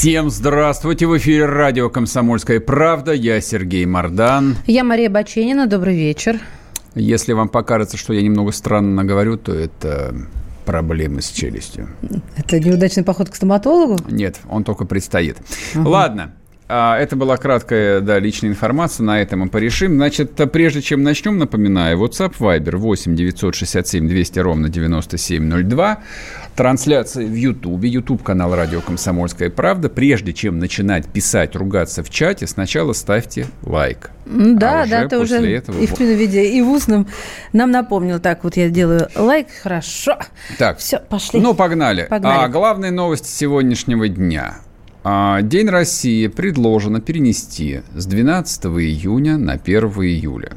Всем здравствуйте! В эфире радио «Комсомольская правда». Я Сергей Мордан. Я Мария Баченина. Добрый вечер. Если вам покажется, что я немного странно говорю, то это проблемы с челюстью. Это неудачный поход к стоматологу? Нет, он только предстоит. Угу. Ладно, а, это была краткая, да, личная информация, на этом мы порешим. Значит, прежде чем начнем, напоминаю, WhatsApp, Viber 8 967 200 ровно 9702. Трансляция в Ютубе, Ютуб канал Радио Комсомольская правда. Прежде чем начинать писать, ругаться в чате, сначала ставьте лайк. Да, а да, ты уже этого... и в виде, и в устном нам напомнил. Так, вот я делаю лайк, хорошо. Так, все, пошли. Ну, погнали. погнали. А главные новости сегодняшнего дня – а, День России предложено перенести с 12 июня на 1 июля.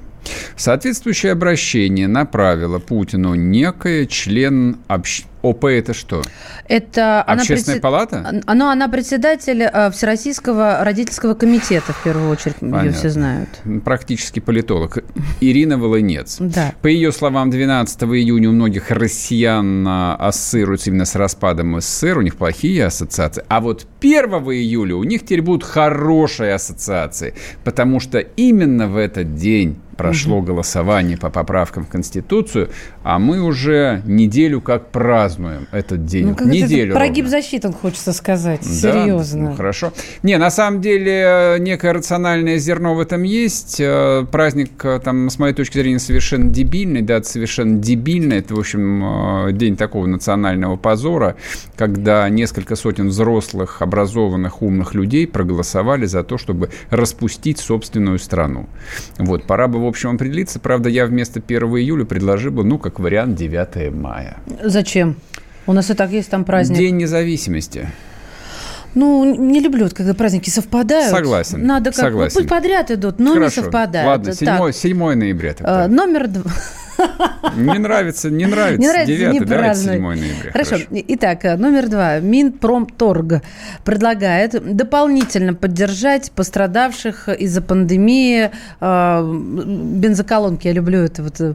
Соответствующее обращение направила Путину некая член общ... ОП это что? Это Общественная она палата? Ну, она председатель э, Всероссийского родительского комитета, в первую очередь, Понятно. ее все знают. Практически политолог. Ирина Волынец. Да. По ее словам, 12 июня у многих россиян ассоциируются именно с распадом СССР, у них плохие ассоциации. А вот 1 июля у них теперь будут хорошие ассоциации, потому что именно в этот день прошло угу. голосование по поправкам в Конституцию, а мы уже неделю как празднуем этот день. Ну, неделю. Прогиб засчитан, хочется сказать. Да? Серьезно. Ну, хорошо. Не, на самом деле, некое рациональное зерно в этом есть. Э, праздник, э, там, с моей точки зрения, совершенно дебильный. Да, совершенно дебильно. Это, в общем, э, день такого национального позора, когда несколько сотен взрослых, образованных, умных людей проголосовали за то, чтобы распустить собственную страну. Вот, пора бы в общем, определиться. Правда, я вместо 1 июля предложил бы, ну, как вариант, 9 мая. Зачем? У нас и так есть там праздник. День независимости. Ну, не люблю, когда праздники совпадают. Согласен. Надо как Согласен. пусть подряд идут, но Хорошо. не совпадают. Ладно, 7, 7 ноября. Тогда. А, номер два. Не нравится, не нравится. Не нравится, 9, не давайте 7 ноября. Хорошо. Хорошо. Итак, номер два. Минпромторг предлагает дополнительно поддержать пострадавших из-за пандемии э, бензоколонки. Я люблю это вот э,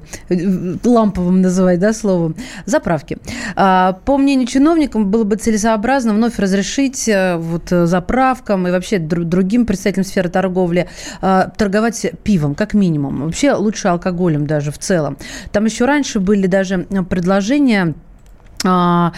ламповым называть, да, словом. Заправки. Э, по мнению чиновников, было бы целесообразно вновь разрешить э, вот заправкам и вообще другим представителям сферы торговли э, торговать пивом, как минимум. Вообще лучше алкоголем даже в целом. Там еще раньше были даже предложения а,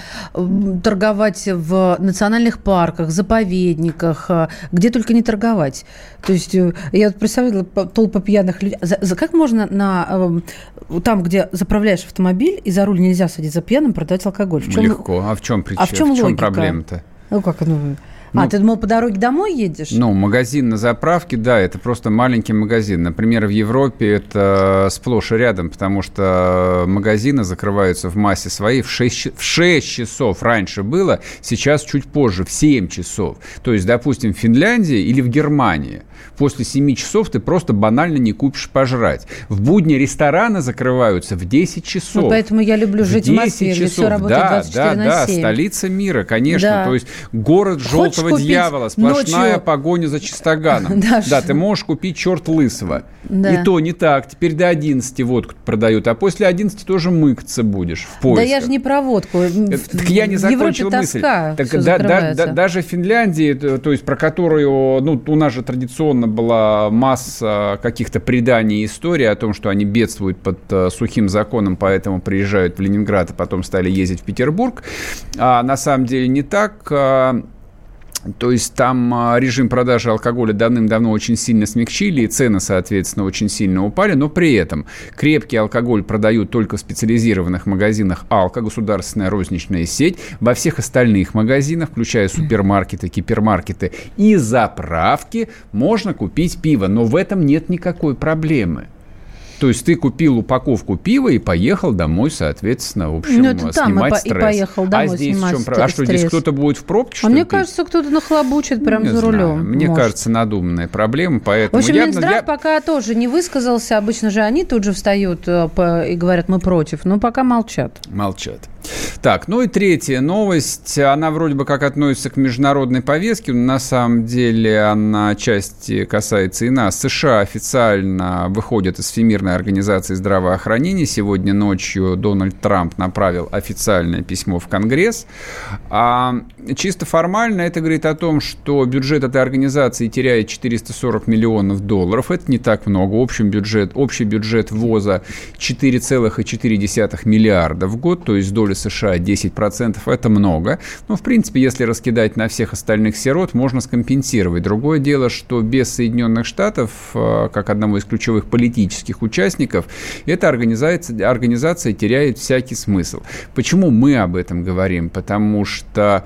торговать в национальных парках, заповедниках, а, где только не торговать. То есть э, я представляю толпы пьяных людей. За, за, как можно на э, там, где заправляешь автомобиль и за руль нельзя садиться за пьяным, продавать алкоголь? В чем, Легко. А в чем причина? А в чем, в чем проблема-то? Ну как, ну, ну, а, ты думал, по дороге домой едешь? Ну, магазин на заправке, да, это просто маленький магазин. Например, в Европе это сплошь и рядом, потому что магазины закрываются в массе своей в 6, в 6 часов. Раньше было, сейчас чуть позже, в 7 часов. То есть, допустим, в Финляндии или в Германии после 7 часов ты просто банально не купишь пожрать. В будни рестораны закрываются в 10 часов. Ну, поэтому я люблю жить в, в Москве, часов. где все работает да, 24 да, на 7. Да, столица мира, конечно. Да. То есть город желтого этого дьявола, сплошная ночью... погоня за чистоганом. Да, да ты можешь купить черт лысого. Да. И то не так. Теперь до 11 водку продают, а после 11 тоже мыкаться будешь в поисках. Да я же не про водку. Э, так я не закончил мысль. Так, да, да, да, даже в Финляндии, то есть про которую, ну, у нас же традиционно была масса каких-то преданий и историй о том, что они бедствуют под uh, сухим законом, поэтому приезжают в Ленинград, а потом стали ездить в Петербург. А на самом деле не так. То есть там а, режим продажи алкоголя давным-давно очень сильно смягчили, и цены, соответственно, очень сильно упали, но при этом крепкий алкоголь продают только в специализированных магазинах «Алко», государственная розничная сеть, во всех остальных магазинах, включая супермаркеты, кипермаркеты и заправки, можно купить пиво, но в этом нет никакой проблемы. То есть ты купил упаковку пива и поехал домой, соответственно, в общем, ну, это снимать там, стресс. И поехал домой а здесь снимать в чем? А что, здесь кто-то будет в пробке, А мне кажется, кто-то нахлобучит прямо за рулем. Мне может. кажется, надуманная проблема, поэтому... В общем, я, Минздрав я... пока тоже не высказался. Обычно же они тут же встают э, и говорят, мы против. Но пока молчат. Молчат. Так, ну и третья новость. Она вроде бы как относится к международной повестке, но на самом деле она части касается и нас. США официально выходят из Всемирной организации здравоохранения. Сегодня ночью Дональд Трамп направил официальное письмо в Конгресс. А чисто формально это говорит о том, что бюджет этой организации теряет 440 миллионов долларов. Это не так много. Общий бюджет, общий бюджет ВОЗа 4,4 миллиарда в год, то есть доля США 10% это много. Но, в принципе, если раскидать на всех остальных сирот, можно скомпенсировать. Другое дело, что без Соединенных Штатов, э, как одного из ключевых политических участников, эта организация, организация теряет всякий смысл. Почему мы об этом говорим? Потому что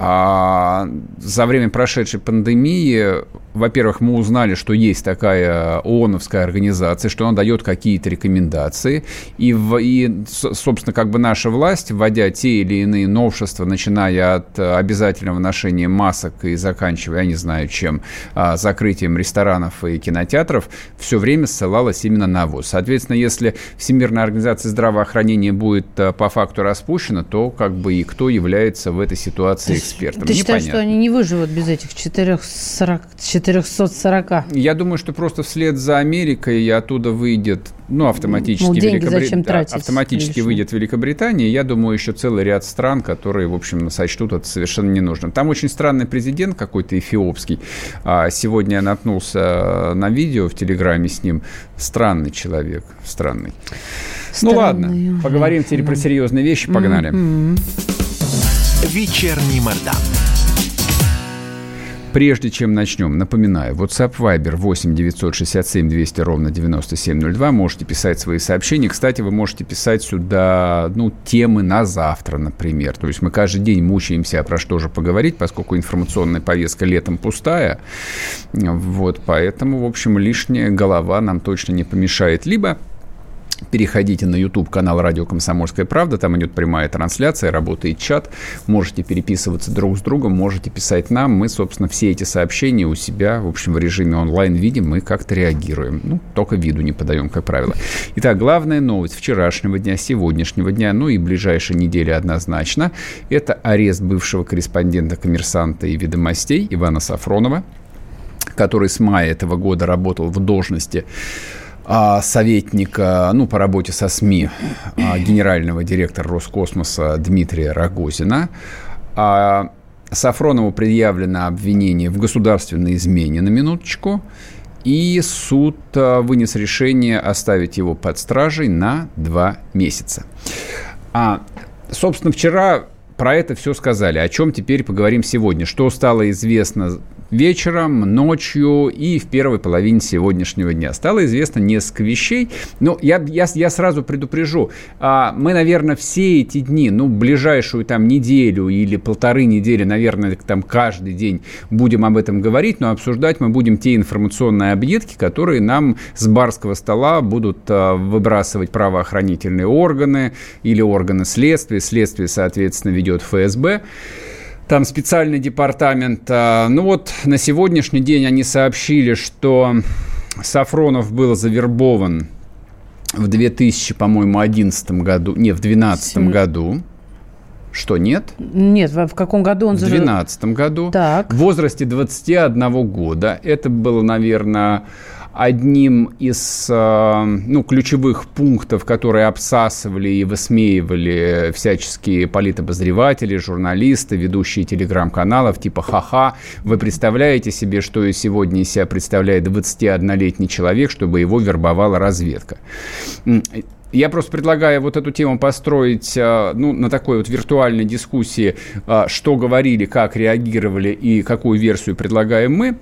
а за время прошедшей пандемии во-первых, мы узнали, что есть такая ООНовская организация, что она дает какие-то рекомендации. И, в, и, собственно, как бы наша власть, вводя те или иные новшества, начиная от обязательного ношения масок и заканчивая, я не знаю чем, а, закрытием ресторанов и кинотеатров, все время ссылалась именно на ВОЗ. Соответственно, если Всемирная организация здравоохранения будет а, по факту распущена, то как бы и кто является в этой ситуации экспертом? Ты считаешь, что они не выживут без этих 440, 440. Я думаю, что просто вслед за Америкой и оттуда выйдет, ну, автоматически... Ну, деньги Великобри... зачем тратить? Автоматически лишние. выйдет Великобритания. Я думаю, еще целый ряд стран, которые, в общем, сочтут это совершенно ненужным. Там очень странный президент какой-то эфиопский. А сегодня я наткнулся на видео в Телеграме с ним. Странный человек, странный. Странный. Ну ладно, поговорим теперь про серьезные вещи. Погнали. Mm-hmm. Вечерний Мордан. Прежде чем начнем, напоминаю, WhatsApp Viber 8 967 200 ровно 9702. Можете писать свои сообщения. Кстати, вы можете писать сюда, ну, темы на завтра, например. То есть мы каждый день мучаемся, про что же поговорить, поскольку информационная повестка летом пустая. Вот, поэтому, в общем, лишняя голова нам точно не помешает. Либо Переходите на YouTube канал Радио Комсомольская правда, там идет прямая трансляция, работает чат, можете переписываться друг с другом, можете писать нам, мы, собственно, все эти сообщения у себя, в общем, в режиме онлайн видим, мы как-то реагируем, ну, только виду не подаем, как правило. Итак, главная новость вчерашнего дня, сегодняшнего дня, ну и ближайшей недели однозначно, это арест бывшего корреспондента «Коммерсанта» и «Ведомостей» Ивана Сафронова, который с мая этого года работал в должности советника, ну, по работе со СМИ, а, генерального директора Роскосмоса Дмитрия Рогозина. А, Сафронову предъявлено обвинение в государственной измене на минуточку. И суд вынес решение оставить его под стражей на два месяца. А, собственно, вчера про это все сказали. О чем теперь поговорим сегодня? Что стало известно вечером, ночью и в первой половине сегодняшнего дня. Стало известно несколько вещей, но я, я, я сразу предупрежу, а, мы, наверное, все эти дни, ну, ближайшую там неделю или полторы недели, наверное, там каждый день будем об этом говорить, но обсуждать мы будем те информационные объедки, которые нам с барского стола будут а, выбрасывать правоохранительные органы или органы следствия, следствие, соответственно, ведет ФСБ там специальный департамент. А, ну вот на сегодняшний день они сообщили, что Сафронов был завербован в 2000, по-моему, 11 году, не, в 2012 7... году. Что, нет? Нет, в каком году он В 2012 году. Так. В возрасте 21 года. Это было, наверное, одним из э, ну, ключевых пунктов, которые обсасывали и высмеивали всяческие политобозреватели, журналисты, ведущие телеграм-каналов типа «Ха-ха». Вы представляете себе, что сегодня из себя представляет 21-летний человек, чтобы его вербовала разведка? Я просто предлагаю вот эту тему построить э, ну, на такой вот виртуальной дискуссии, э, что говорили, как реагировали и какую версию предлагаем мы.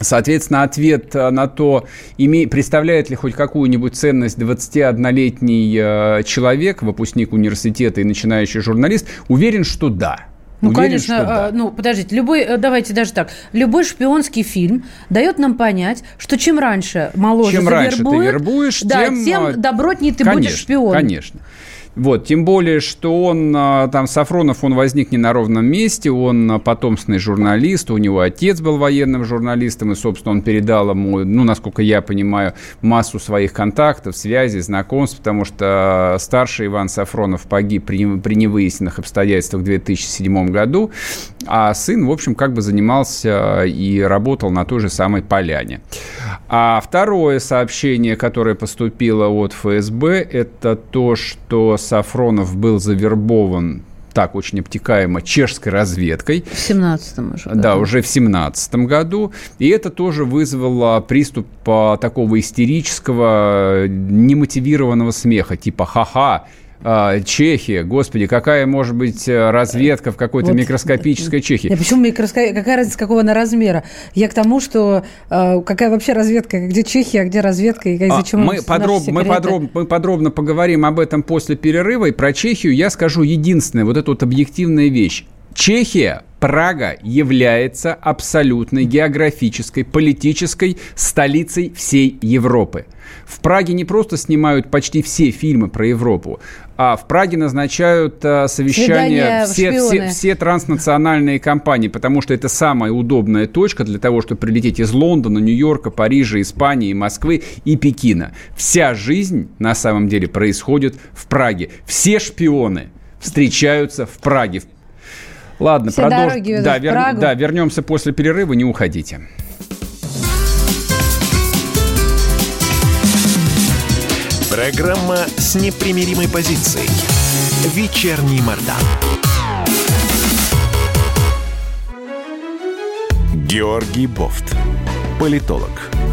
Соответственно, ответ э, на то, име, представляет ли хоть какую-нибудь ценность 21-летний э, человек, выпускник университета и начинающий журналист, уверен, что да. Ну, Уверен, конечно, да. ну, подождите, любой, э, давайте даже так, любой шпионский фильм дает нам понять, что чем раньше моложе чем раньше ты вербуешь, да, тем, тем добротнее ты конечно, будешь шпионом. Конечно. Вот, тем более, что он, а, там, Сафронов, он возник не на ровном месте, он а, потомственный журналист, у него отец был военным журналистом, и, собственно, он передал ему, ну, насколько я понимаю, массу своих контактов, связей, знакомств, потому что старший Иван Сафронов погиб при, при невыясненных обстоятельствах в 2007 году, а сын, в общем, как бы занимался и работал на той же самой поляне. А второе сообщение, которое поступило от ФСБ, это то, что Сафронов был завербован так очень обтекаемо чешской разведкой. В 17-м уже. Да, уже в 17 году. И это тоже вызвало приступ такого истерического, немотивированного смеха, типа «ха-ха, а, Чехия, господи, какая может быть э, разведка в какой-то вот. микроскопической Чехии? Нет, почему микроскоп... Какая разница, какого она размера? Я к тому, что э, какая вообще разведка, где Чехия, а где разведка, и а, зачем мы, подроб... мы, подроб... мы подробно поговорим об этом после перерыва, и про Чехию я скажу единственное, вот эту вот объективная вещь. Чехия, Прага является абсолютной географической, политической столицей всей Европы. В Праге не просто снимают почти все фильмы про Европу, а в Праге назначают а, совещания все, все, все транснациональные компании, потому что это самая удобная точка для того, чтобы прилететь из Лондона, Нью-Йорка, Парижа, Испании, Москвы и Пекина. Вся жизнь на самом деле происходит в Праге. Все шпионы встречаются в Праге. Ладно, продолжим. Да, вер... да, вернемся после перерыва, не уходите. Программа с непримиримой позицией. Вечерний Мордан. Георгий Бофт. Политолог,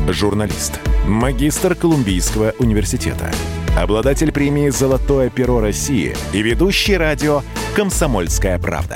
журналист, магистр Колумбийского университета, обладатель премии «Золотое перо России» и ведущий радио «Комсомольская правда».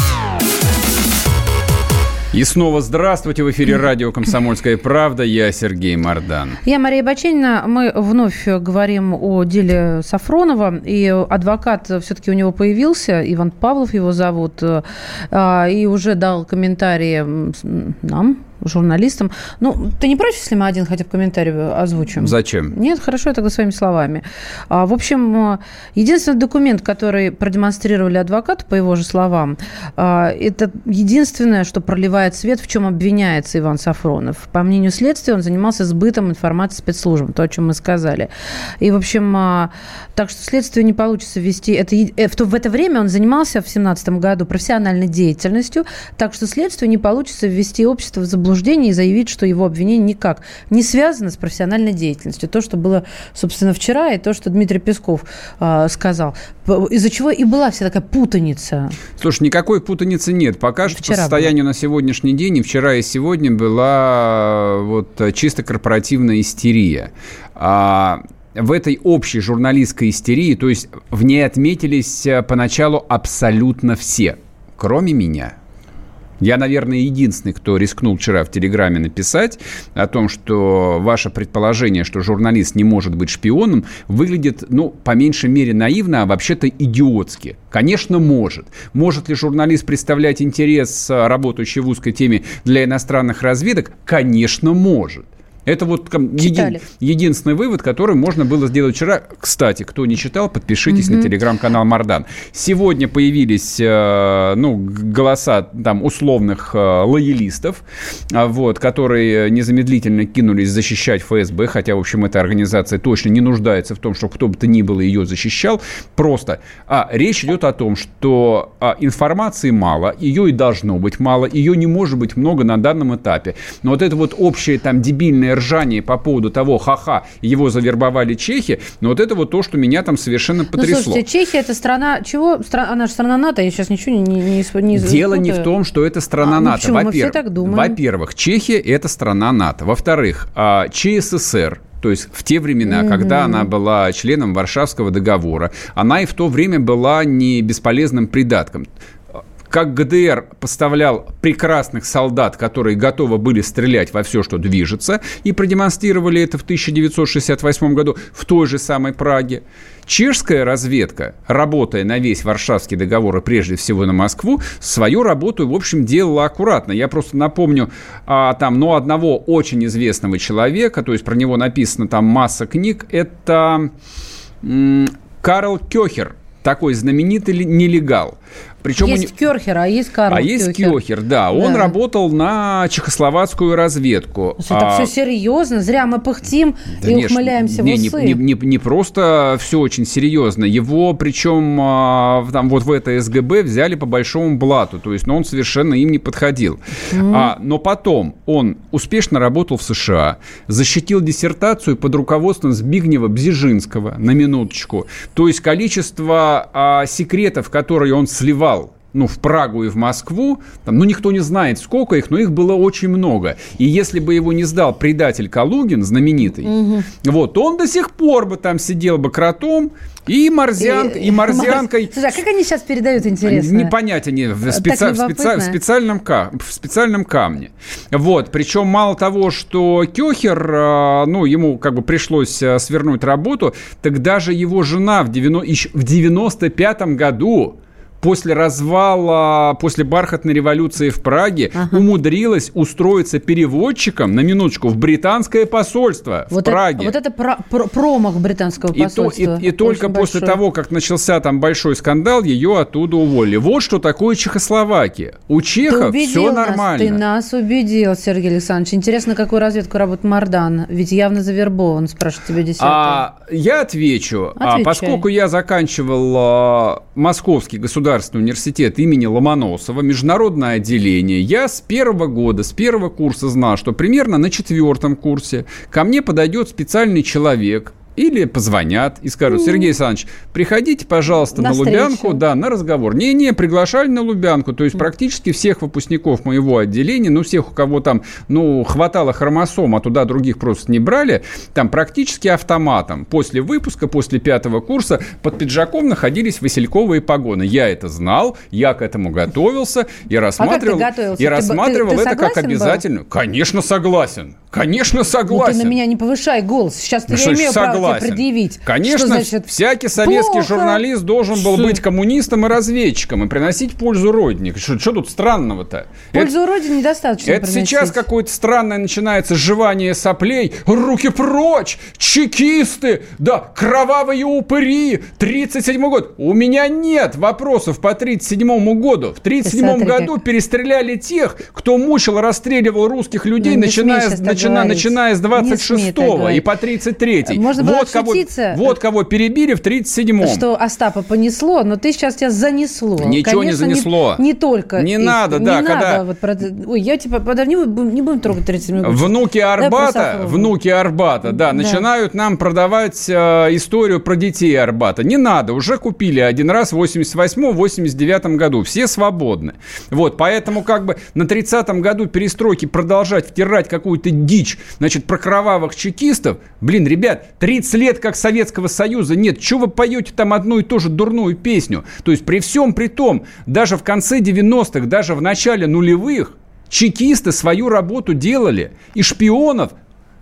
И снова здравствуйте. В эфире радио «Комсомольская правда». Я Сергей Мордан. Я Мария Баченина. Мы вновь говорим о деле Сафронова. И адвокат все-таки у него появился. Иван Павлов его зовут. А, и уже дал комментарии нам, журналистам. Ну, ты не против, если мы один хотя бы комментарий озвучим? Зачем? Нет, хорошо, я тогда своими словами. А, в общем, единственный документ, который продемонстрировали адвокату, по его же словам, а, это единственное, что проливает свет, в чем обвиняется Иван Сафронов. По мнению следствия, он занимался сбытом информации спецслужбам, то, о чем мы сказали. И, в общем, а, так что следствие не получится вести... Это, э, в это время он занимался в 2017 году профессиональной деятельностью, так что следствию не получится ввести общество в заблуждение заблуждение и заявить, что его обвинение никак не связано с профессиональной деятельностью. То, что было, собственно, вчера, и то, что Дмитрий Песков э, сказал. Из-за чего и была вся такая путаница. Слушай, никакой путаницы нет. Пока что по состоянию было. на сегодняшний день, и вчера, и сегодня была вот чисто корпоративная истерия. А в этой общей журналистской истерии, то есть в ней отметились э, поначалу абсолютно все, кроме меня. Я, наверное, единственный, кто рискнул вчера в Телеграме написать о том, что ваше предположение, что журналист не может быть шпионом, выглядит, ну, по меньшей мере наивно, а вообще-то идиотски. Конечно, может. Может ли журналист представлять интерес, а, работающий в узкой теме для иностранных разведок? Конечно, может. Это вот един, единственный вывод, который можно было сделать вчера. Кстати, кто не читал, подпишитесь угу. на телеграм-канал Мардан. Сегодня появились э, ну, голоса там, условных э, лоялистов, э, вот, которые незамедлительно кинулись защищать ФСБ, хотя, в общем, эта организация точно не нуждается в том, чтобы кто бы то ни было ее защищал. Просто а, речь идет о том, что а, информации мало, ее и должно быть мало, ее не может быть много на данном этапе. Но вот это вот общее там дебильное бесконечное ржание по поводу того, ха-ха, его завербовали чехи, но вот это вот то, что меня там совершенно ну, потрясло. Ну, слушайте, Чехия это страна, чего? Она же страна НАТО, я сейчас ничего не... не, не Дело не в том, что это страна а, НАТО. Ну, Во-первых, во-первых, Чехия это страна НАТО. Во-вторых, а, ЧССР, то есть в те времена, mm-hmm. когда она была членом Варшавского договора, она и в то время была не бесполезным придатком как ГДР поставлял прекрасных солдат, которые готовы были стрелять во все, что движется, и продемонстрировали это в 1968 году в той же самой Праге. Чешская разведка, работая на весь Варшавский договор и прежде всего на Москву, свою работу, в общем, делала аккуратно. Я просто напомню а, там, ну, одного очень известного человека, то есть про него написано там масса книг, это м- Карл Кёхер, такой знаменитый нелегал. Причем есть не... Кёрхер, а есть Карл А есть Кёхер, да. Он да. работал на чехословацкую разведку. Слушай, а... так все серьезно? Зря мы пыхтим да и нет, ухмыляемся не, в усы. Не, не, не просто все очень серьезно. Его, причем а, там вот в это СГБ взяли по большому блату. То есть, ну, он совершенно им не подходил. Mm. А, но потом он успешно работал в США, защитил диссертацию под руководством Збигнева Бзижинского, на минуточку. То есть, количество а, секретов, которые он сливал ну, в Прагу и в Москву, там, ну, никто не знает, сколько их, но их было очень много. И если бы его не сдал предатель Калугин, знаменитый, угу. вот, он до сих пор бы там сидел бы кротом, и морзянкой, и, и морзянкой. Слушай, а как они сейчас передают, интересно? Не понять они в, специ... в, специ... в, специальном ка... в специальном камне. Вот, причем мало того, что Кёхер, а, ну, ему как бы пришлось а, свернуть работу, так даже его жена в, 90... в 95-м году после развала, после бархатной революции в Праге ага. умудрилась устроиться переводчиком, на минуточку, в британское посольство вот в Праге. Это, вот это про, про, промах британского посольства. И, и, и только большой. после того, как начался там большой скандал, ее оттуда уволили. Вот что такое Чехословакия. У чехов все нас, нормально. Ты нас убедил, Сергей Александрович. Интересно, какую разведку работает Мардан? Ведь явно завербован, спрашивает тебя десятый. А, я отвечу. А, поскольку я заканчивал а, Московский государственный государственный университет имени Ломоносова, международное отделение, я с первого года, с первого курса знал, что примерно на четвертом курсе ко мне подойдет специальный человек, или позвонят и скажут, Сергей Александрович, приходите, пожалуйста, на, на Лубянку, да, на разговор. Не-не, приглашали на Лубянку, то есть практически всех выпускников моего отделения, ну, всех, у кого там, ну, хватало хромосом, а туда других просто не брали, там практически автоматом. После выпуска, после пятого курса под пиджаком находились васильковые погоны. Я это знал, я к этому готовился и рассматривал, а и рассматривал ты, ты, ты это как обязательно. Был? Конечно, согласен. Конечно, согласен. Ну, ты на меня не повышай голос. Сейчас ты ну, я имею право тебе предъявить. Конечно, что, значит, всякий советский плохо. журналист должен был быть коммунистом и разведчиком и приносить пользу Родине. Что, что тут странного-то? Пользу это, Родине недостаточно Это приносить. сейчас какое-то странное начинается жевание соплей. Руки прочь! Чекисты! Да, кровавые упыри! 37 год. У меня нет вопросов по 37 году. В 37 году перестреляли тех, кто мучил, расстреливал русских людей, ну, начиная, начиная, начиная с 26-го и по 33-й. Можно вот кого, вот кого перебили в 37-м. Что Остапа понесло, но ты сейчас тебя занесло. Ничего Конечно, не занесло. Не, не только. Не их, надо, да. Не когда... надо. Вот, про... Ой, я типа, подожди, не будем, не будем трогать 37 год. Внуки Арбата, внуки Арбата, да, да, начинают нам продавать э, историю про детей Арбата. Не надо, уже купили один раз в 88-89 году. Все свободны. Вот, поэтому как бы на 30-м году перестройки продолжать втирать какую-то дичь, значит, про кровавых чекистов. Блин, ребят, 30 лет как Советского Союза нет. Чего вы поете там одну и ту же дурную песню? То есть при всем при том, даже в конце 90-х, даже в начале нулевых, чекисты свою работу делали. И шпионов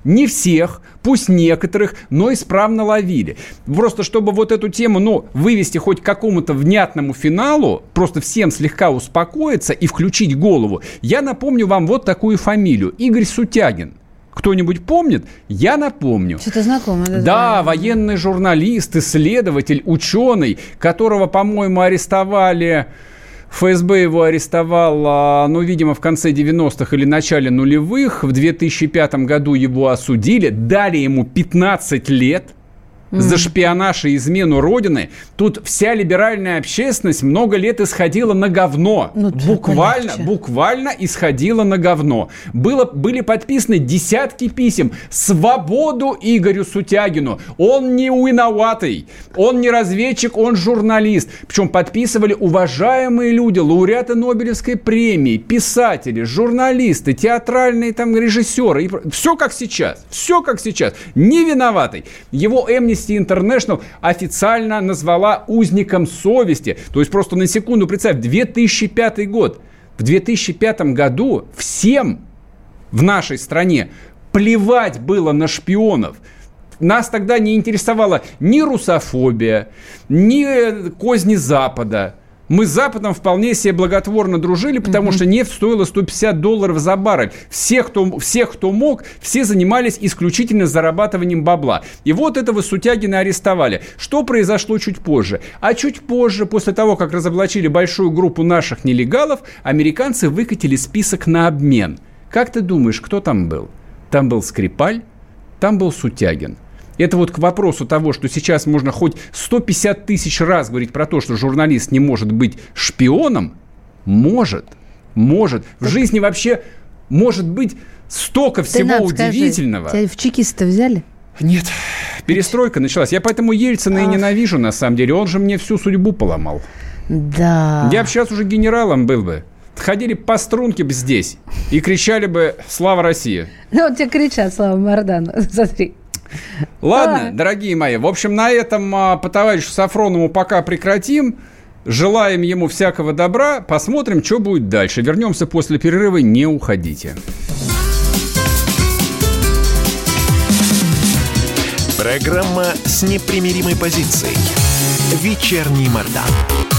не всех, пусть некоторых, но исправно ловили. Просто чтобы вот эту тему, ну, вывести хоть к какому-то внятному финалу, просто всем слегка успокоиться и включить голову, я напомню вам вот такую фамилию. Игорь Сутягин кто-нибудь помнит, я напомню. Что-то знакомое. Да, да, военный журналист, исследователь, ученый, которого, по-моему, арестовали... ФСБ его арестовал, ну, видимо, в конце 90-х или начале нулевых. В 2005 году его осудили, дали ему 15 лет – mm. за шпионаж и измену Родины, тут вся либеральная общественность много лет исходила на говно. Ну, буквально, буквально исходила на говно. Было, были подписаны десятки писем. Свободу Игорю Сутягину. Он не виноватый. Он не разведчик, он журналист. Причем подписывали уважаемые люди, лауреаты Нобелевской премии, писатели, журналисты, театральные там режиссеры. Все как сейчас. Все как сейчас. Не виноватый. Его Amnesty International официально назвала узником совести. То есть просто на секунду представь, 2005 год. В 2005 году всем в нашей стране плевать было на шпионов. Нас тогда не интересовала ни русофобия, ни козни Запада. Мы с Западом вполне себе благотворно дружили, потому mm-hmm. что нефть стоила 150 долларов за баррель. Всех кто, всех, кто мог, все занимались исключительно зарабатыванием бабла. И вот этого Сутягина арестовали. Что произошло чуть позже? А чуть позже, после того, как разоблачили большую группу наших нелегалов, американцы выкатили список на обмен. Как ты думаешь, кто там был? Там был Скрипаль, там был Сутягин – это вот к вопросу того, что сейчас можно хоть 150 тысяч раз говорить про то, что журналист не может быть шпионом. Может. Может. В жизни вообще может быть столько всего удивительного. Скажи, тебя в чекисты взяли? Нет, перестройка началась. Я поэтому Ельцина Ах. и ненавижу, на самом деле. Он же мне всю судьбу поломал. Да. Я бы сейчас уже генералом был бы. Ходили по струнке бы здесь и кричали бы «Слава России!». Ну, вот тебе кричат «Слава Мардану», смотри. Ладно, дорогие мои, в общем, на этом а, по товарищу Сафронову пока прекратим. Желаем ему всякого добра. Посмотрим, что будет дальше. Вернемся после перерыва. Не уходите. Программа с непримиримой позицией. Вечерний Мордан.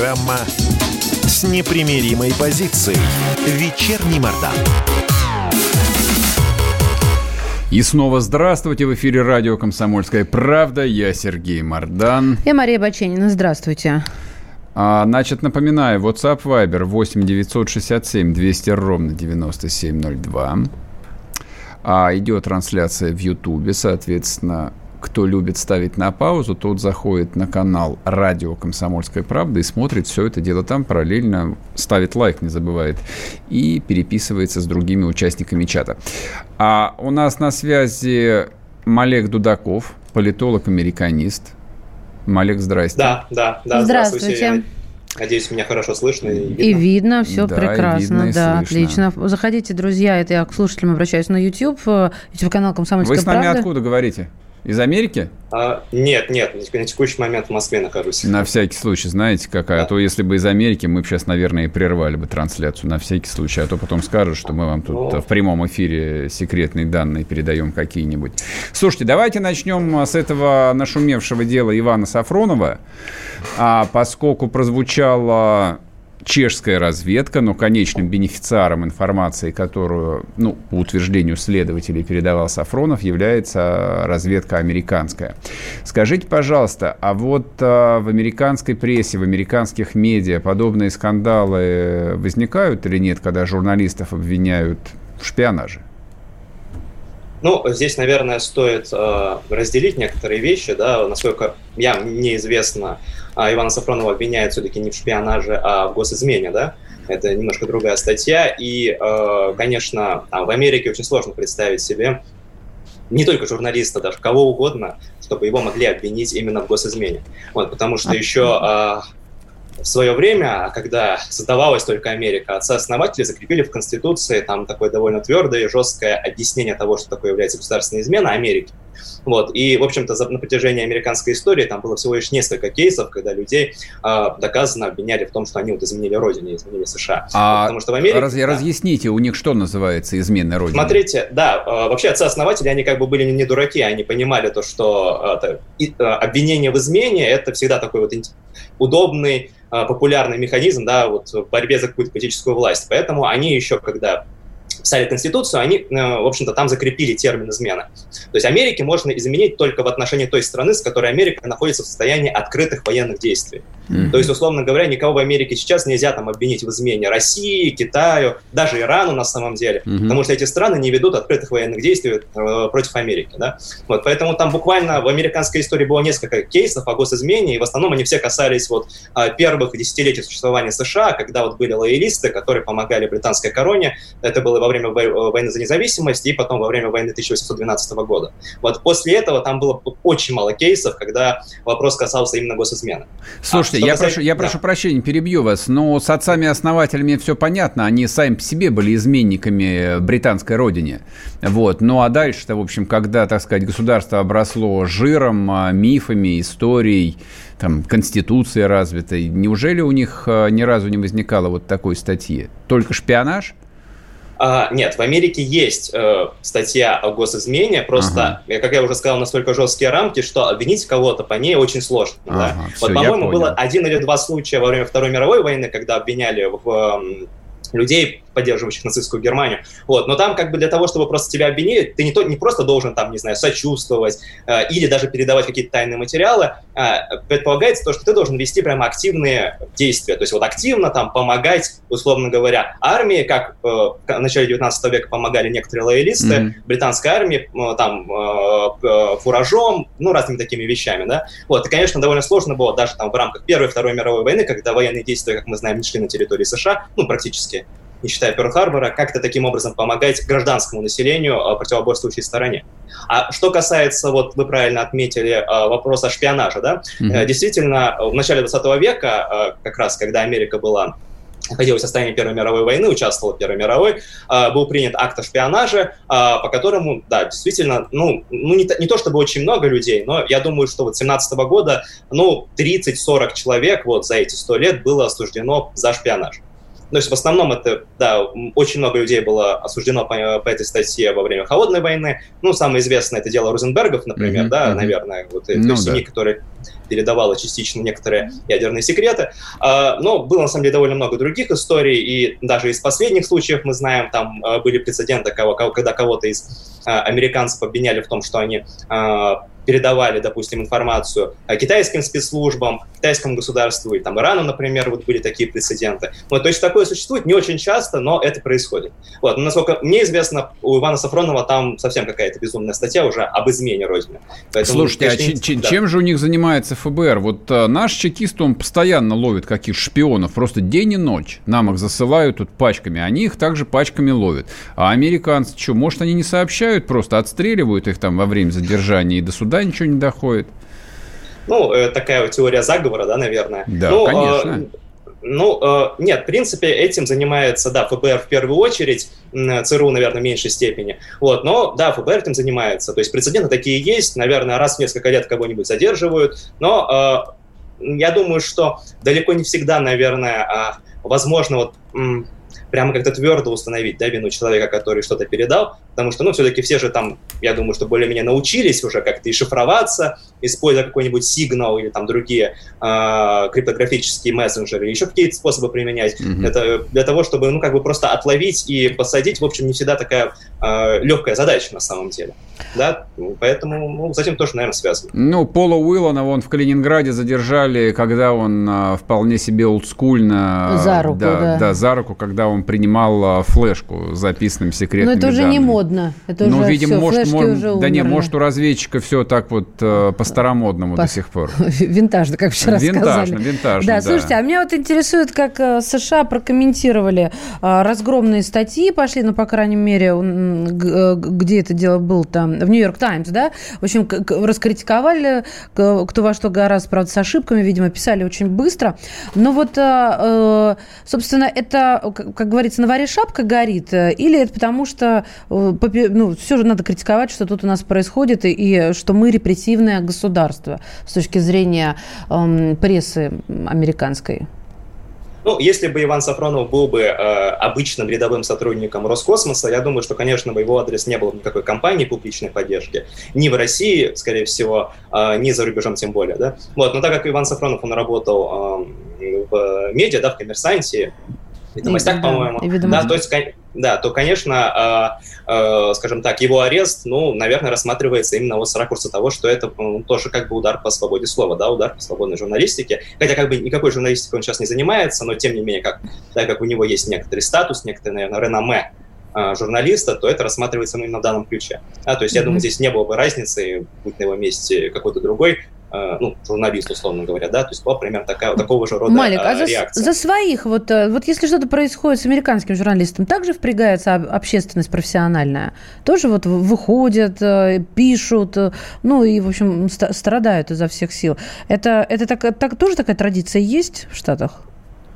Программа с непримиримой позицией. Вечерний Мордан. И снова здравствуйте. В эфире радио «Комсомольская правда». Я Сергей Мордан. Я Мария Баченина. Здравствуйте. А, значит, напоминаю, WhatsApp Viber 8 967 200 ровно 9702. А, идет трансляция в Ютубе, соответственно, кто любит ставить на паузу, тот заходит на канал «Радио Комсомольская правда» и смотрит все это дело там, параллельно ставит лайк, не забывает, и переписывается с другими участниками чата. А у нас на связи Малек Дудаков, политолог-американист. Малек, здрасте. Да, да, да. Здравствуйте. здравствуйте. Надеюсь, меня хорошо слышно и видно. И видно, все да, прекрасно. Видно да, слышно. отлично. Заходите, друзья, это я к слушателям обращаюсь на YouTube, э, YouTube-канал «Комсомольская правда». Вы с нами откуда говорите? Из Америки? А, нет, нет, на текущий момент в Москве нахожусь. На всякий случай, знаете, какая? Да. А то если бы из Америки, мы бы сейчас, наверное, и прервали бы трансляцию на всякий случай, а то потом скажут, что мы вам тут О. в прямом эфире секретные данные передаем какие-нибудь. Слушайте, давайте начнем с этого нашумевшего дела Ивана Сафронова, а поскольку прозвучало чешская разведка, но конечным бенефициаром информации, которую, ну, по утверждению следователей передавал Сафронов, является разведка американская. Скажите, пожалуйста, а вот а, в американской прессе, в американских медиа подобные скандалы возникают или нет, когда журналистов обвиняют в шпионаже? Ну, здесь, наверное, стоит э, разделить некоторые вещи, да, насколько я мне известно, Ивана Сафронова обвиняют все-таки не в шпионаже, а в госизмене, да, это немножко другая статья, и, э, конечно, в Америке очень сложно представить себе не только журналиста, даже кого угодно, чтобы его могли обвинить именно в госизмене. Вот, потому что еще э, в свое время, когда создавалась только Америка, отцы-основатели закрепили в Конституции там такое довольно твердое и жесткое объяснение того, что такое является государственная измена Америки. Вот. И, в общем-то, на протяжении американской истории там было всего лишь несколько кейсов, когда людей э, доказанно обвиняли в том, что они вот изменили Родине, изменили США. А Потому что в Америке... Раз, да, разъясните, у них что называется изменой Родине? Смотрите, да, э, вообще отцы-основатели, они как бы были не дураки, они понимали то, что и, э, обвинение в измене – это всегда такой вот удобный, э, популярный механизм да, вот, в борьбе за какую-то политическую власть. Поэтому они еще, когда писали Конституцию, они, э, в общем-то, там закрепили термин измена. То есть Америке можно изменить только в отношении той страны, с которой Америка находится в состоянии открытых военных действий. Mm-hmm. То есть, условно говоря, никого в Америке сейчас нельзя там обвинить в измене России, Китаю, даже Ирану на самом деле, mm-hmm. потому что эти страны не ведут открытых военных действий э, против Америки. Да? Вот, поэтому там буквально в американской истории было несколько кейсов о госизмене, и в основном они все касались вот э, первых десятилетий существования США, когда вот были лоялисты, которые помогали британской короне. Это было во время войны за независимость и потом во время войны 1812 года. Вот после этого там было очень мало кейсов, когда вопрос касался именно госизмены. Слушайте, а, я, прошу, я да. прошу прощения, перебью вас, но с отцами-основателями все понятно, они сами по себе были изменниками британской родине. Вот. Ну а дальше-то, в общем, когда, так сказать, государство обросло жиром, а, мифами, историей, там, конституция развитой, неужели у них а, ни разу не возникало вот такой статьи? Только шпионаж? А, нет, в Америке есть э, статья о госизмене, просто, ага. как я уже сказал, настолько жесткие рамки, что обвинить кого-то по ней очень сложно. Ага, да? все, вот, по-моему, было один или два случая во время Второй мировой войны, когда обвиняли в людей поддерживающих нацистскую Германию. Вот. Но там как бы для того, чтобы просто тебя обвинили, ты не, то, не просто должен там, не знаю, сочувствовать э, или даже передавать какие-то тайные материалы. Э, предполагается то, что ты должен вести прямо активные действия. То есть вот активно там помогать, условно говоря, армии, как э, в начале 19 века помогали некоторые лоялисты, mm-hmm. британской армии, э, там, э, э, фуражом, ну, разными такими вещами, да. Вот. И, конечно, довольно сложно было даже там в рамках Первой и Второй мировой войны, когда военные действия, как мы знаем, не шли на территории США, ну, практически не считая Перл-Харбора, как-то таким образом помогать гражданскому населению а, противоборствующей стороне. А что касается, вот вы правильно отметили, а, вопроса шпионажа, да, mm-hmm. действительно, в начале 20 века, как раз когда Америка была находилась в состоянии Первой мировой войны, участвовала в Первой мировой, был принят акт о шпионаже, по которому, да, действительно, ну, ну не, не то чтобы очень много людей, но я думаю, что вот 17 года, ну, 30-40 человек вот за эти 100 лет было осуждено за шпионаж. То есть в основном это, да, очень много людей было осуждено по, по этой статье во время Холодной войны. Ну, самое известное это дело Розенбергов, например, mm-hmm, да, mm-hmm. наверное, вот ну, есть да. который передавала частично некоторые ядерные секреты. А, но было, на самом деле, довольно много других историй, и даже из последних случаев мы знаем, там а, были прецеденты, когда кого-то из а, американцев обвиняли в том, что они передавали, допустим, информацию китайским спецслужбам, китайскому государству и там Ирану, например, вот были такие прецеденты. Вот, то есть такое существует не очень часто, но это происходит. Вот, но насколько мне известно, у Ивана Сафронова там совсем какая-то безумная статья уже об измене Родины. Поэтому, Слушайте, а конечно, а да. чем же у них занимается ФБР? Вот а, наш чекист, он постоянно ловит каких-то шпионов, просто день и ночь. Нам их засылают тут пачками, они их также пачками ловят. А американцы что, может, они не сообщают, просто отстреливают их там во время задержания и до суда ничего не доходит. Ну, э, такая теория заговора, да, наверное. Да, ну, конечно. Э, ну, э, нет, в принципе, этим занимается, да, ФБР в первую очередь, ЦРУ, наверное, в меньшей степени. Вот, но, да, ФБР этим занимается. То есть прецеденты такие есть, наверное, раз в несколько лет кого-нибудь задерживают, но я думаю, что далеко не всегда, наверное, э, возможно вот прямо как-то твердо установить, да, вину человека, который что-то передал, потому что, ну, все-таки все же там, я думаю, что более-менее научились уже как-то и шифроваться, используя какой-нибудь сигнал или там другие э, криптографические мессенджеры, еще какие-то способы применять. Mm-hmm. Это для того, чтобы, ну, как бы просто отловить и посадить, в общем, не всегда такая э, а, легкая задача на самом деле. Да, поэтому ну, с этим тоже, наверное, связано. Ну, Пола Уиллана вон в Калининграде задержали, когда он э, вполне себе олдскульно... За руку, да, да. Да, за руку, когда он принимал флешку с записанным секретными Но это уже данными. не модно. Это ну, уже видимо, все, может, может, уже да не, может, у разведчика все так вот э, по-старомодному по... до сих пор. Винтажно, как вчера винтажно, сказали. Винтажно, да, да. Слушайте, а меня вот интересует, как э, США прокомментировали э, разгромные статьи, пошли, ну, по крайней мере, э, где это дело было там, в Нью-Йорк Таймс, да? В общем, раскритиковали, кто во что гораздо, правда, с ошибками, видимо, писали очень быстро. Но вот, собственно, это, как говорится, на варе шапка горит, или это потому что ну, все же надо критиковать, что тут у нас происходит, и, и что мы репрессивное государство с точки зрения эм, прессы американской? Ну, если бы Иван Сафронов был бы э, обычным рядовым сотрудником Роскосмоса, я думаю, что, конечно, бы его адрес не было никакой кампании публичной поддержки. Ни в России, скорее всего, э, ни за рубежом тем более. Да? Вот, но так как Иван Сафронов, он работал э, в медиа, да, в коммерсанте, ведомостях, по-моему. Да, то есть, да, то, конечно, э, э, скажем так, его арест, ну, наверное, рассматривается именно вот с ракурса того, что это ну, тоже как бы удар по свободе слова, да, удар по свободной журналистике. Хотя как бы никакой журналистикой он сейчас не занимается, но тем не менее, как, так как у него есть некоторый статус, некоторый, наверное, реноме э, журналиста, то это рассматривается ну, именно в данном ключе. А, то есть, я mm-hmm. думаю, здесь не было бы разницы, быть на его месте какой-то другой ну, журналист, условно говоря, да, то есть была примерно такая, такого же рода Малик, а за, реакция. за своих, вот, э, вот если что-то происходит с американским журналистом, также впрягается общественность профессиональная? Тоже вот выходят, э, пишут, ну и, в общем, страдают изо всех сил. Это, это так, так, тоже такая традиция есть в Штатах?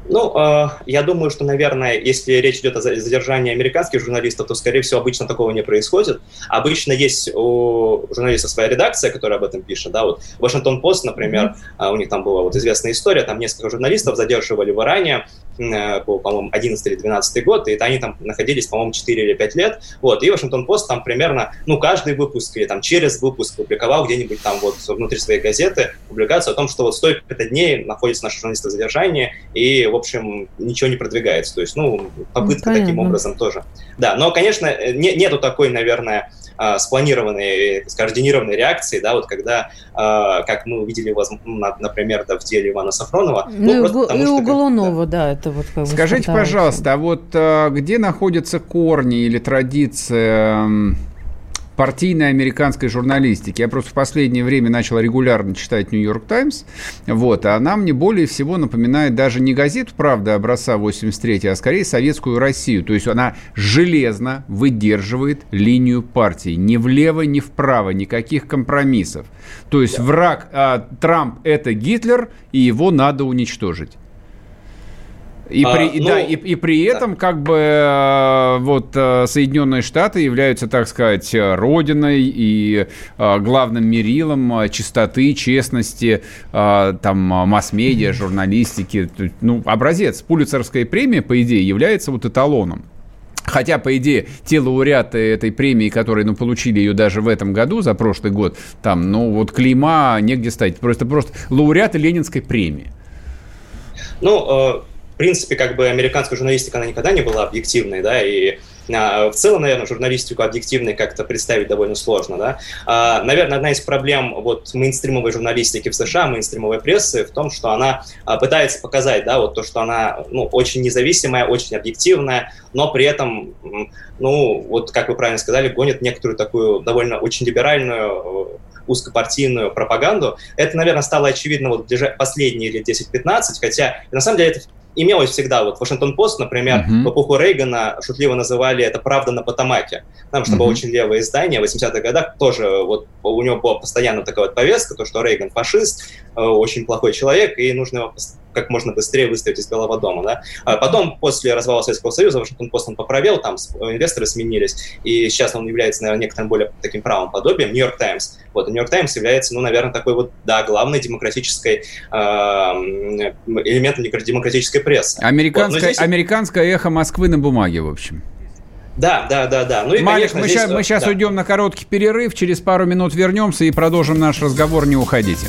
Ну, э, я думаю, что, наверное, если речь идет о задержании американских журналистов, то, скорее всего, обычно такого не происходит. Обычно есть у журналиста своя редакция, которая об этом пишет. Да, вот Вашингтон Пост, например, mm-hmm. у них там была вот известная история, там несколько журналистов задерживали в Иране, э, по-моему, 11 или 12 год, и они там находились, по-моему, 4 или 5 лет. Вот, и Вашингтон Пост там примерно, ну, каждый выпуск или там через выпуск публиковал где-нибудь там вот внутри своей газеты публикацию о том, что вот столько-то дней находится наши журналисты в задержании, и в общем, ничего не продвигается. То есть, ну, попытка ну, таким образом тоже. Да, но, конечно, не, нету такой, наверное, а, спланированной, скоординированной реакции, да, вот когда, а, как мы увидели, например, да, в деле Ивана Сафронова. Ну, ну и, потому, и у Голунова, да. да, это вот как бы Скажите, пожалуйста, а вот где находятся корни или традиция партийной американской журналистики. Я просто в последнее время начал регулярно читать «Нью-Йорк Таймс», вот, а она мне более всего напоминает даже не газету «Правда» образца 83 а скорее советскую Россию. То есть она железно выдерживает линию партии. Ни влево, ни вправо, никаких компромиссов. То есть враг а, Трамп – это Гитлер, и его надо уничтожить. И, а, при, ну, да, и, и при этом да. как бы э, вот э, Соединенные Штаты являются, так сказать, родиной и э, главным мерилом чистоты, честности, там масс-медиа, журналистики. Ну, образец. Пулицерская премия, по идее, является вот эталоном. Хотя, по идее, те лауреаты этой премии, которые, ну, получили ее даже в этом году, за прошлый год, там, ну, вот клейма негде ставить. Просто, просто лауреаты Ленинской премии. Ну, в принципе, как бы американская журналистика, она никогда не была объективной, да, и а, в целом, наверное, журналистику объективной как-то представить довольно сложно, да. А, наверное, одна из проблем вот мейнстримовой журналистики в США, мейнстримовой прессы в том, что она а, пытается показать, да, вот то, что она, ну, очень независимая, очень объективная, но при этом, ну, вот как вы правильно сказали, гонит некоторую такую довольно очень либеральную узкопартийную пропаганду. Это, наверное, стало очевидно вот последние лет 10-15, хотя на самом деле это имелось всегда. Вот Вашингтон-Пост, например, uh-huh. в эпоху Рейгана шутливо называли это «Правда на Потамаке», потому что uh-huh. было очень левое издание. В 80-х годах тоже вот у него была постоянно такая вот повестка, то, что Рейган фашист, э, очень плохой человек, и нужно его как можно быстрее выставить из Белого дома. Да? А потом, после развала Советского Союза, Вашингтон-Пост он поправил, там инвесторы сменились, и сейчас он является, наверное, некоторым более таким правым подобием. Нью-Йорк Таймс. Вот, Нью-Йорк Таймс является, ну, наверное, такой вот, да, главной демократической э, элементом демократической прессы. Американское, вот, здесь... американское эхо Москвы на бумаге, в общем. Да, да, да, да. Ну и, Малик, конечно, мы, здесь, сейчас, мы сейчас да. уйдем на короткий перерыв, через пару минут вернемся и продолжим наш разговор. Не уходите.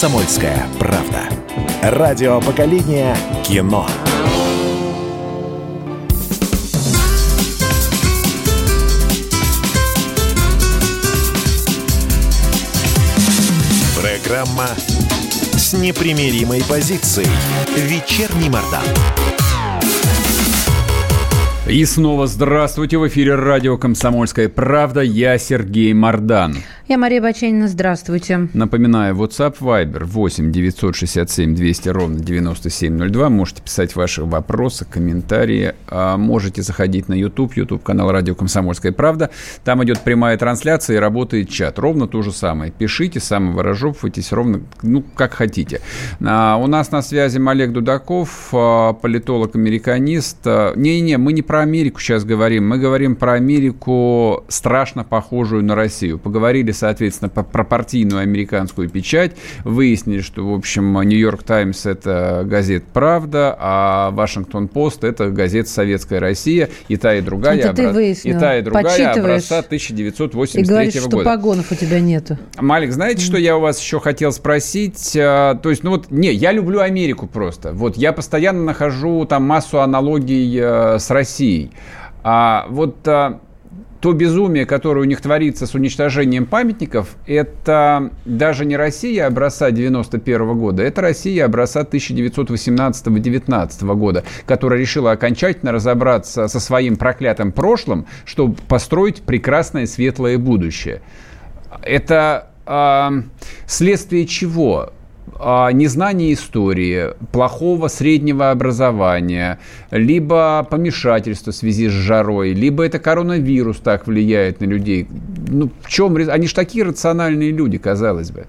«Комсомольская правда». Радио поколения кино. Программа с непримиримой позицией. Вечерний Мордан. И снова здравствуйте. В эфире радио «Комсомольская правда». Я Сергей Мордан. Я Мария Баченина. Здравствуйте. Напоминаю, WhatsApp Viber 8 967 200 ровно 9702. Можете писать ваши вопросы, комментарии. А можете заходить на YouTube, YouTube канал радио «Комсомольская правда». Там идет прямая трансляция и работает чат. Ровно то же самое. Пишите, самовыражупывайтесь ровно, ну, как хотите. А, у нас на связи Олег Дудаков, а, политолог-американист. А, не-не, мы не про Америку сейчас говорим. Мы говорим про Америку страшно похожую на Россию. Поговорили соответственно, про партийную американскую печать. Выяснили, что, в общем, «Нью-Йорк Таймс» — это газета «Правда», а «Вашингтон-Пост» — это газета «Советская Россия». И та, и другая, это обра... и та, и другая образца 1983 и говоришь, года. что погонов у тебя нету. Малик, знаете, что я у вас еще хотел спросить? А, то есть, ну вот, не, я люблю Америку просто. Вот я постоянно нахожу там массу аналогий э, с Россией. А вот а, то безумие, которое у них творится с уничтожением памятников, это даже не Россия образца 91 года, это Россия образца 1918-19 года, которая решила окончательно разобраться со своим проклятым прошлым, чтобы построить прекрасное светлое будущее. Это э, следствие чего? А, незнание истории, плохого среднего образования, либо помешательство в связи с жарой, либо это коронавирус так влияет на людей. Ну, в чем... Они же такие рациональные люди, казалось бы.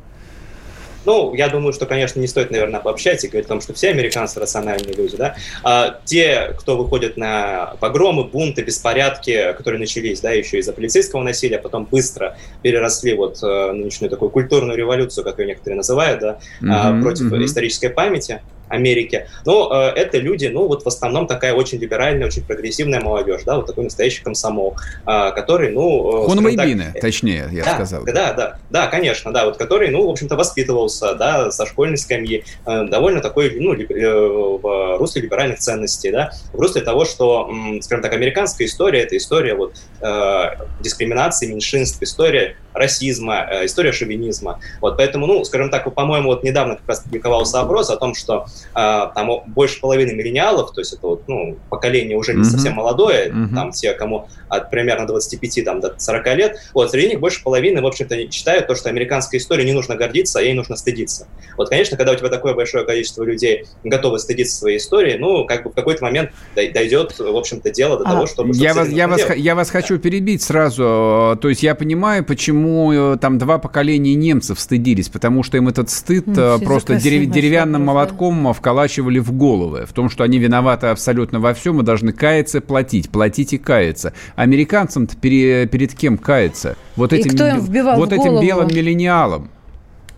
Ну, я думаю, что, конечно, не стоит, наверное, обобщать и говорить о том, что все американцы рациональные люди, да. А те, кто выходит на погромы, бунты, беспорядки, которые начались, да, еще из-за полицейского насилия, а потом быстро переросли вот э, нынешнюю такую культурную революцию, как ее некоторые называют, да, mm-hmm, против mm-hmm. исторической памяти, Америки. Но э, это люди, ну, вот в основном такая очень либеральная, очень прогрессивная молодежь, да, вот такой настоящий комсомол, э, который, ну... Э, Хунвейбины, так, точнее, я да, сказал. Да, да, да, конечно, да, вот который, ну, в общем-то, воспитывался, да, со школьной скамьи, э, довольно такой, ну, ли, э, в русле либеральных ценностей, да, в русле того, что, э, скажем так, американская история, это история вот э, дискриминации меньшинств, история расизма, э, история шовинизма. Вот поэтому, ну, скажем так, по-моему, вот недавно как раз публиковался опрос о том, что э, там больше половины миллениалов, то есть это вот, ну, поколение уже не mm-hmm. совсем молодое, mm-hmm. там те, кому от примерно 25 там, до 40 лет, вот, среди них больше половины, в общем-то, считают то, что американской историей не нужно гордиться, а ей нужно стыдиться. Вот, конечно, когда у тебя такое большое количество людей готовы стыдиться своей истории, ну, как бы в какой-то момент дойдет, в общем-то, дело до а, того, чтобы... Я вас, я, вас, я вас хочу перебить сразу. То есть я понимаю, почему э, там два поколения немцев стыдились, потому что им этот стыд ну, просто дерев, деревянным молотком да. вколачивали в головы, в том, что они виноваты абсолютно во всем и должны каяться, платить, платить и каяться. Американцам-то пере, перед кем каяться? Вот этим, кто им вбивал вот этим белым миллениалам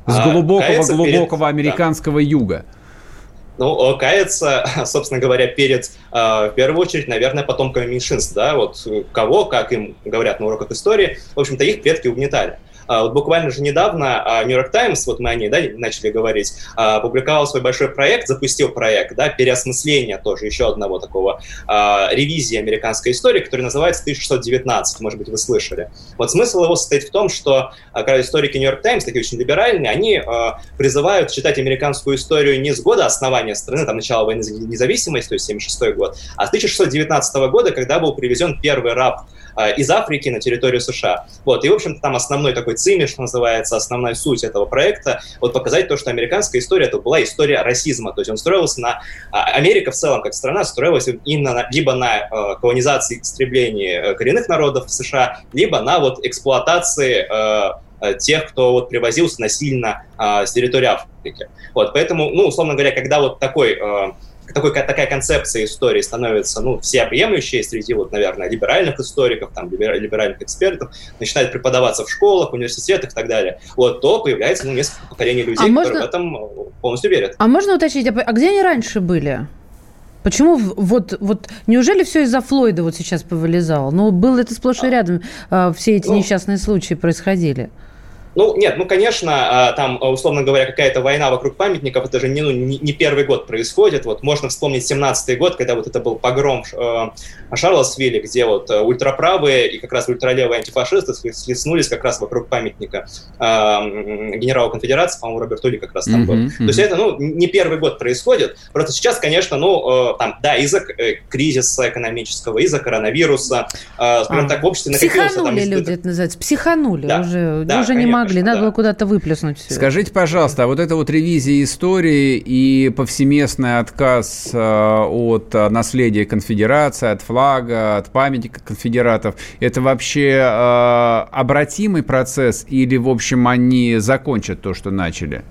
с а, глубокого-глубокого перед... американского да. юга. Ну, каяться, собственно говоря, перед, а, в первую очередь, наверное, потомками меньшинств, да, вот кого, как им говорят на уроках истории, в общем-то, их предки угнетали. А, вот буквально же недавно New York Times, вот мы о ней да, начали говорить, а, публиковал свой большой проект, запустил проект, да, переосмысления тоже еще одного такого а, ревизии американской истории, который называется 1619, может быть, вы слышали. Вот смысл его состоит в том, что когда историки New York Times, такие очень либеральные, они призывают читать американскую историю не с года основания страны, там, начала войны за независимость, то есть 76 год, а с 1619 года, когда был привезен первый раб из Африки на территорию США. Вот, и, в общем-то, там основной такой ЦИМИ, что называется, основная суть этого проекта, вот показать то, что американская история это была история расизма, то есть он строился на... А, Америка в целом как страна строилась именно на, либо на э, колонизации истреблении э, коренных народов в США, либо на вот эксплуатации э, э, тех, кто вот привозился насильно э, с территории Африки. Вот, поэтому, ну, условно говоря, когда вот такой э, такой, такая концепция истории становится ну, всеобъемлющей среди, вот, наверное, либеральных историков, там, либеральных экспертов, начинает преподаваться в школах, университетах и так далее, вот, то появляется ну, несколько поколений людей, а которые можно... в этом полностью верят. А можно уточнить, а, а где они раньше были? Почему вот, вот неужели все из-за Флойда вот сейчас повылезало? Ну, было это сплошь и а. рядом, а, все эти ну, несчастные случаи происходили. Ну, нет, ну, конечно, а, там, условно говоря, какая-то война вокруг памятников, это же не, ну, не первый год происходит. Вот можно вспомнить 17-й год, когда вот это был погром э, Шарлотсвилле, где вот ультраправые и как раз ультралевые антифашисты слеснулись как раз вокруг памятника э, генерала конфедерации, по-моему, Роберт Ули как раз там mm-hmm, был. Mm-hmm. То есть это, ну, не первый год происходит. Просто сейчас, конечно, ну, э, там, да, из-за э, кризиса экономического, из-за коронавируса, э, скажем а, так, в обществе накопился... Психанули там, люди, это называется, психанули, да, уже, да, уже конечно, не могли, надо да. было куда-то выплеснуть все. Скажите, пожалуйста, а вот эта вот ревизия истории и повсеместный отказ э, от э, наследия конфедерации, от флага, от памятника конфедератов, это вообще э, обратимый процесс или, в общем, они закончат то, что начали?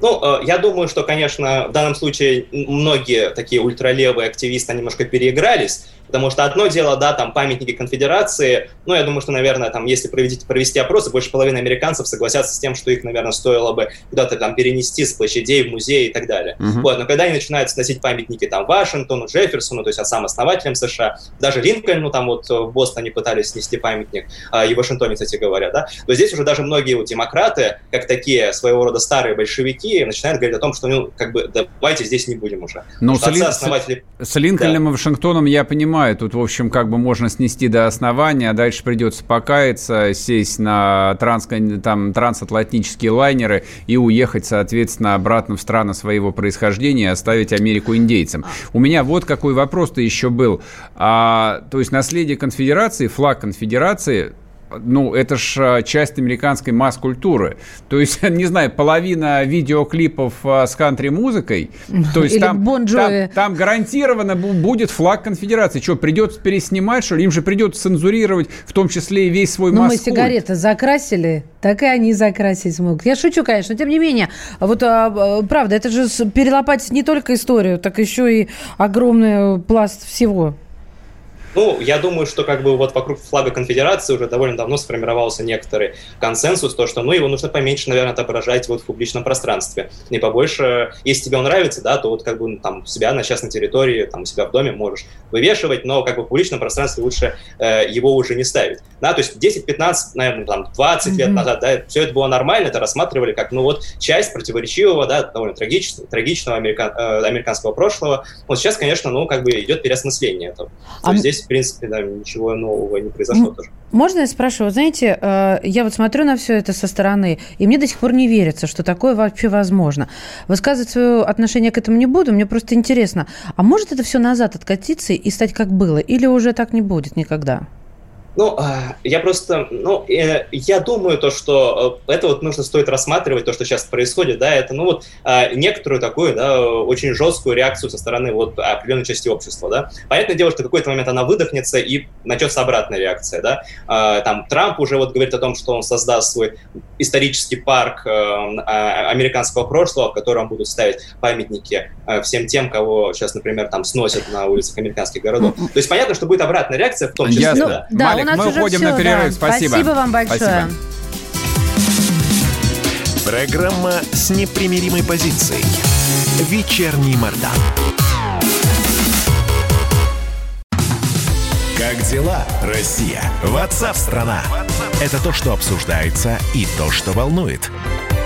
Ну, я думаю, что, конечно, в данном случае многие такие ультралевые активисты немножко переигрались, потому что одно дело, да, там памятники конфедерации, ну, я думаю, что, наверное, там, если провести, провести опросы, больше половины американцев согласятся с тем, что их, наверное, стоило бы куда-то там перенести с площадей в музей и так далее. Uh-huh. Вот, но когда они начинают сносить памятники там Вашингтону, Джефферсону, то есть сам основателям США, даже Линкольну там вот в Бостоне пытались снести памятник, а, и в Вашингтоне, кстати говоря, да, то здесь уже даже многие вот демократы, как такие своего рода старые большевики, начинают говорить о том, что, ну, как бы, давайте здесь не будем уже. Ну, с, Лин... основатели... с Линкольном да. и Вашингтоном я понимаю, тут, в общем, как бы можно снести до основания, а дальше придется покаяться, сесть на транс... там, трансатлантические лайнеры и уехать, соответственно, обратно в страны своего происхождения и оставить Америку индейцам. У меня вот какой вопрос-то еще был. А, то есть наследие конфедерации, флаг конфедерации, ну, это ж а, часть американской масс-культуры. То есть, не знаю, половина видеоклипов а, с кантри-музыкой, то есть там, bon там, там гарантированно будет флаг конфедерации. Что, придется переснимать, что ли? Им же придется цензурировать, в том числе и весь свой Ну, мы сигареты закрасили, так и они закрасить смогут. Я шучу, конечно, но тем не менее, вот а, правда, это же перелопатить не только историю, так еще и огромный пласт всего. Ну, я думаю, что как бы вот вокруг флага конфедерации уже довольно давно сформировался некоторый консенсус, то, что, ну, его нужно поменьше, наверное, отображать вот в публичном пространстве. Не побольше, если тебе он нравится, да, то вот как бы ну, там себя на частной территории, там у себя в доме можешь вывешивать, но как бы в публичном пространстве лучше э, его уже не ставить. Да, то есть 10-15, наверное, там 20 mm-hmm. лет назад, да, все это было нормально, это рассматривали как, ну, вот часть противоречивого, да, довольно трагичного, трагичного американ, э, американского прошлого. Вот сейчас, конечно, ну, как бы идет переосмысление этого. А... То есть здесь в принципе, да, ничего нового не произошло М- тоже. Можно я спрошу? знаете, э, я вот смотрю на все это со стороны, и мне до сих пор не верится, что такое вообще возможно. Высказывать свое отношение к этому не буду, мне просто интересно, а может это все назад откатиться и стать как было, или уже так не будет никогда? Ну, а, я просто, ну, э, я думаю то, что э, это вот нужно стоит рассматривать, то, что сейчас происходит, да, это, ну, вот а, некоторую такую, да, очень жесткую реакцию со стороны вот определенной части общества, да. Понятное дело, что в какой-то момент она выдохнется и начнется обратная реакция, да. А, там Трамп уже вот говорит о том, что он создаст свой исторический парк э, американского прошлого, в котором будут ставить памятники всем тем, кого сейчас, например, там сносят на улицах американских городов. То есть понятно, что будет обратная реакция в том числе, Ясно. да. да нас мы уходим все, на перерыв. Да. Спасибо. Спасибо вам большое. Спасибо. Программа с непримиримой позицией. Вечерний Мордан. Как дела, Россия? Ватсап-страна! Это то, что обсуждается и то, что волнует.